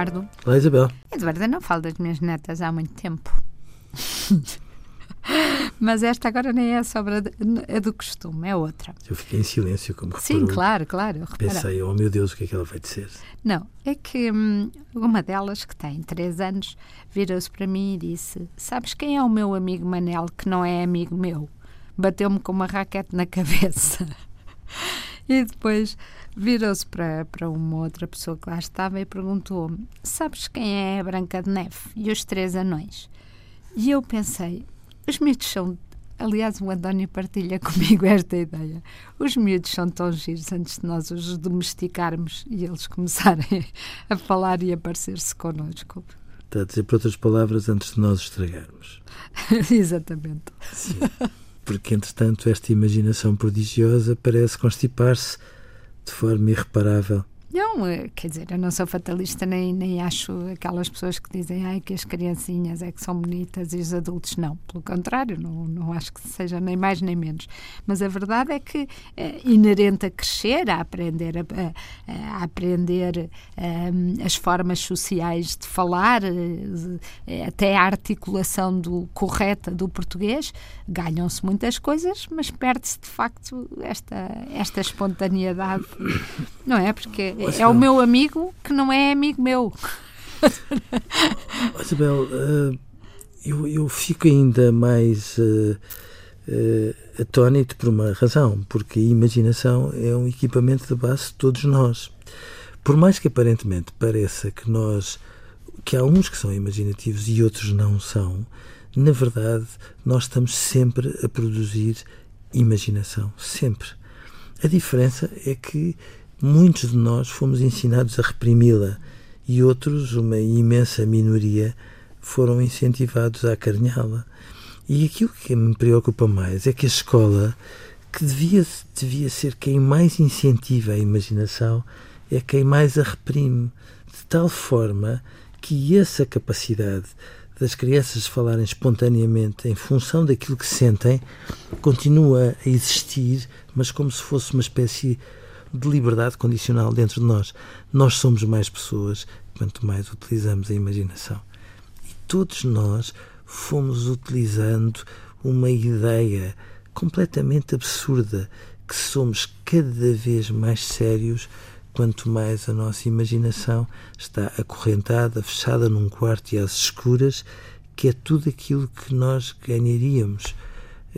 Eduardo. Olá, Isabel. Eduardo, eu não falo das minhas netas há muito tempo. Mas esta agora nem é sobre a, a do costume, é outra. Eu fiquei em silêncio, como Sim, reparou. claro, claro. repara. Pensei, oh meu Deus, o que é que ela vai dizer? Não, é que hum, uma delas, que tem três anos, virou-se para mim e disse: Sabes quem é o meu amigo Manel que não é amigo meu? Bateu-me com uma raquete na cabeça. e depois virou-se para, para uma outra pessoa que lá estava e perguntou-me: Sabes quem é a Branca de Neve e os três anões? E eu pensei: Os miúdos são. Aliás, o António partilha comigo esta ideia. Os miúdos são tão giros antes de nós os domesticarmos e eles começarem a falar e a parecer-se connosco. Está a dizer, por outras palavras, antes de nós estragarmos. Exatamente. Sim. Porque, entretanto, esta imaginação prodigiosa parece constipar-se de forma irreparável. Não, eh, quer dizer, eu não sou fatalista nem, nem acho aquelas pessoas que dizem ai, que as criancinhas é que são bonitas e os adultos não. Pelo contrário, não, não acho que seja nem mais nem menos. Mas a verdade é que é inerente a crescer, a aprender, a, a, a aprender um, as formas sociais de falar, eh, até a articulação do, correta do português, ganham-se muitas coisas, mas perde-se de facto esta, esta espontaneidade, não é? Porque é o meu amigo que não é amigo meu. Isabel, uh, eu, eu fico ainda mais uh, uh, atónito por uma razão, porque a imaginação é um equipamento de base de todos nós. Por mais que aparentemente pareça que nós, que há uns que são imaginativos e outros não são, na verdade nós estamos sempre a produzir imaginação, sempre. A diferença é que muitos de nós fomos ensinados a reprimi-la e outros, uma imensa minoria, foram incentivados a acarinhá-la. E aquilo que me preocupa mais é que a escola, que devia, devia ser quem mais incentiva a imaginação, é quem mais a reprime, de tal forma que essa capacidade das crianças falarem espontaneamente em função daquilo que sentem continua a existir, mas como se fosse uma espécie de liberdade condicional dentro de nós. Nós somos mais pessoas quanto mais utilizamos a imaginação. E todos nós fomos utilizando uma ideia completamente absurda que somos cada vez mais sérios quanto mais a nossa imaginação está acorrentada, fechada num quarto e às escuras, que é tudo aquilo que nós ganharíamos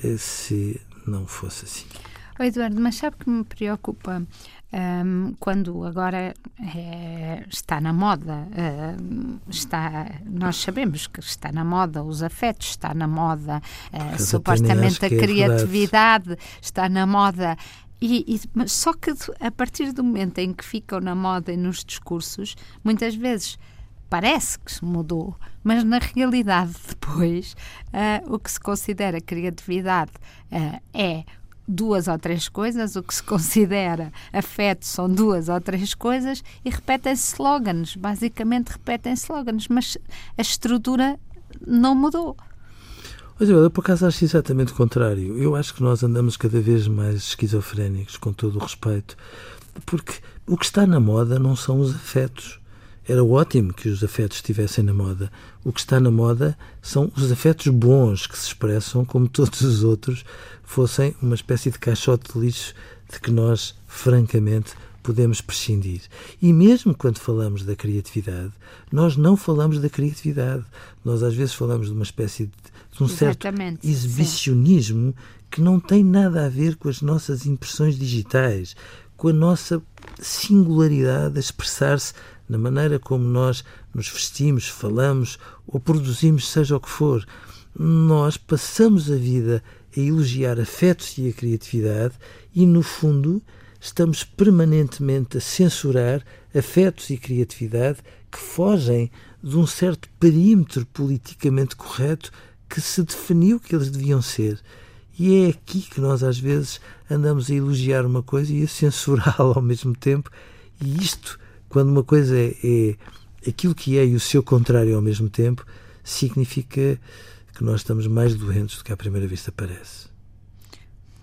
eh, se não fosse assim. Oh, Eduardo, mas sabe que me preocupa um, quando agora é, está na moda, um, está, nós sabemos que está na moda os afetos, está na moda uh, supostamente a é criatividade, está na moda. E, e, só que a partir do momento em que ficam na moda e nos discursos, muitas vezes parece que se mudou, mas na realidade depois uh, o que se considera criatividade uh, é duas ou três coisas, o que se considera afeto são duas ou três coisas e repetem-se slogans, basicamente repetem slogans, mas a estrutura não mudou. Eu, eu, por acaso, acho exatamente o contrário. Eu acho que nós andamos cada vez mais esquizofrénicos, com todo o respeito, porque o que está na moda não são os afetos. Era ótimo que os afetos estivessem na moda. O que está na moda são os afetos bons que se expressam como todos os outros fossem uma espécie de caixote de lixo de que nós, francamente, podemos prescindir. E mesmo quando falamos da criatividade, nós não falamos da criatividade. Nós às vezes falamos de uma espécie de, de um Exatamente, certo exibicionismo sim. que não tem nada a ver com as nossas impressões digitais, com a nossa singularidade a expressar-se na maneira como nós nos vestimos, falamos ou produzimos, seja o que for. Nós passamos a vida a elogiar afetos e a criatividade e, no fundo, estamos permanentemente a censurar afetos e criatividade que fogem de um certo perímetro politicamente correto que se definiu que eles deviam ser. E é aqui que nós às vezes andamos a elogiar uma coisa e a censurá-la ao mesmo tempo. E isto, quando uma coisa é, é aquilo que é e o seu contrário ao mesmo tempo, significa que nós estamos mais doentes do que à primeira vista parece.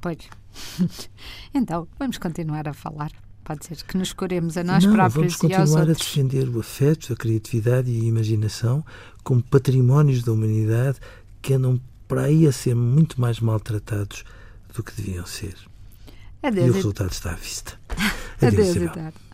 Pois. então, vamos continuar a falar. pode ser que nos curemos a nós Não, próprios vamos continuar e aos a outros. defender o afeto, a criatividade e a imaginação como patrimónios da humanidade que andam para aí a ser muito mais maltratados do que deviam ser. Adeus, e o resultado está à vista. Adeus, Isabel. Eduardo.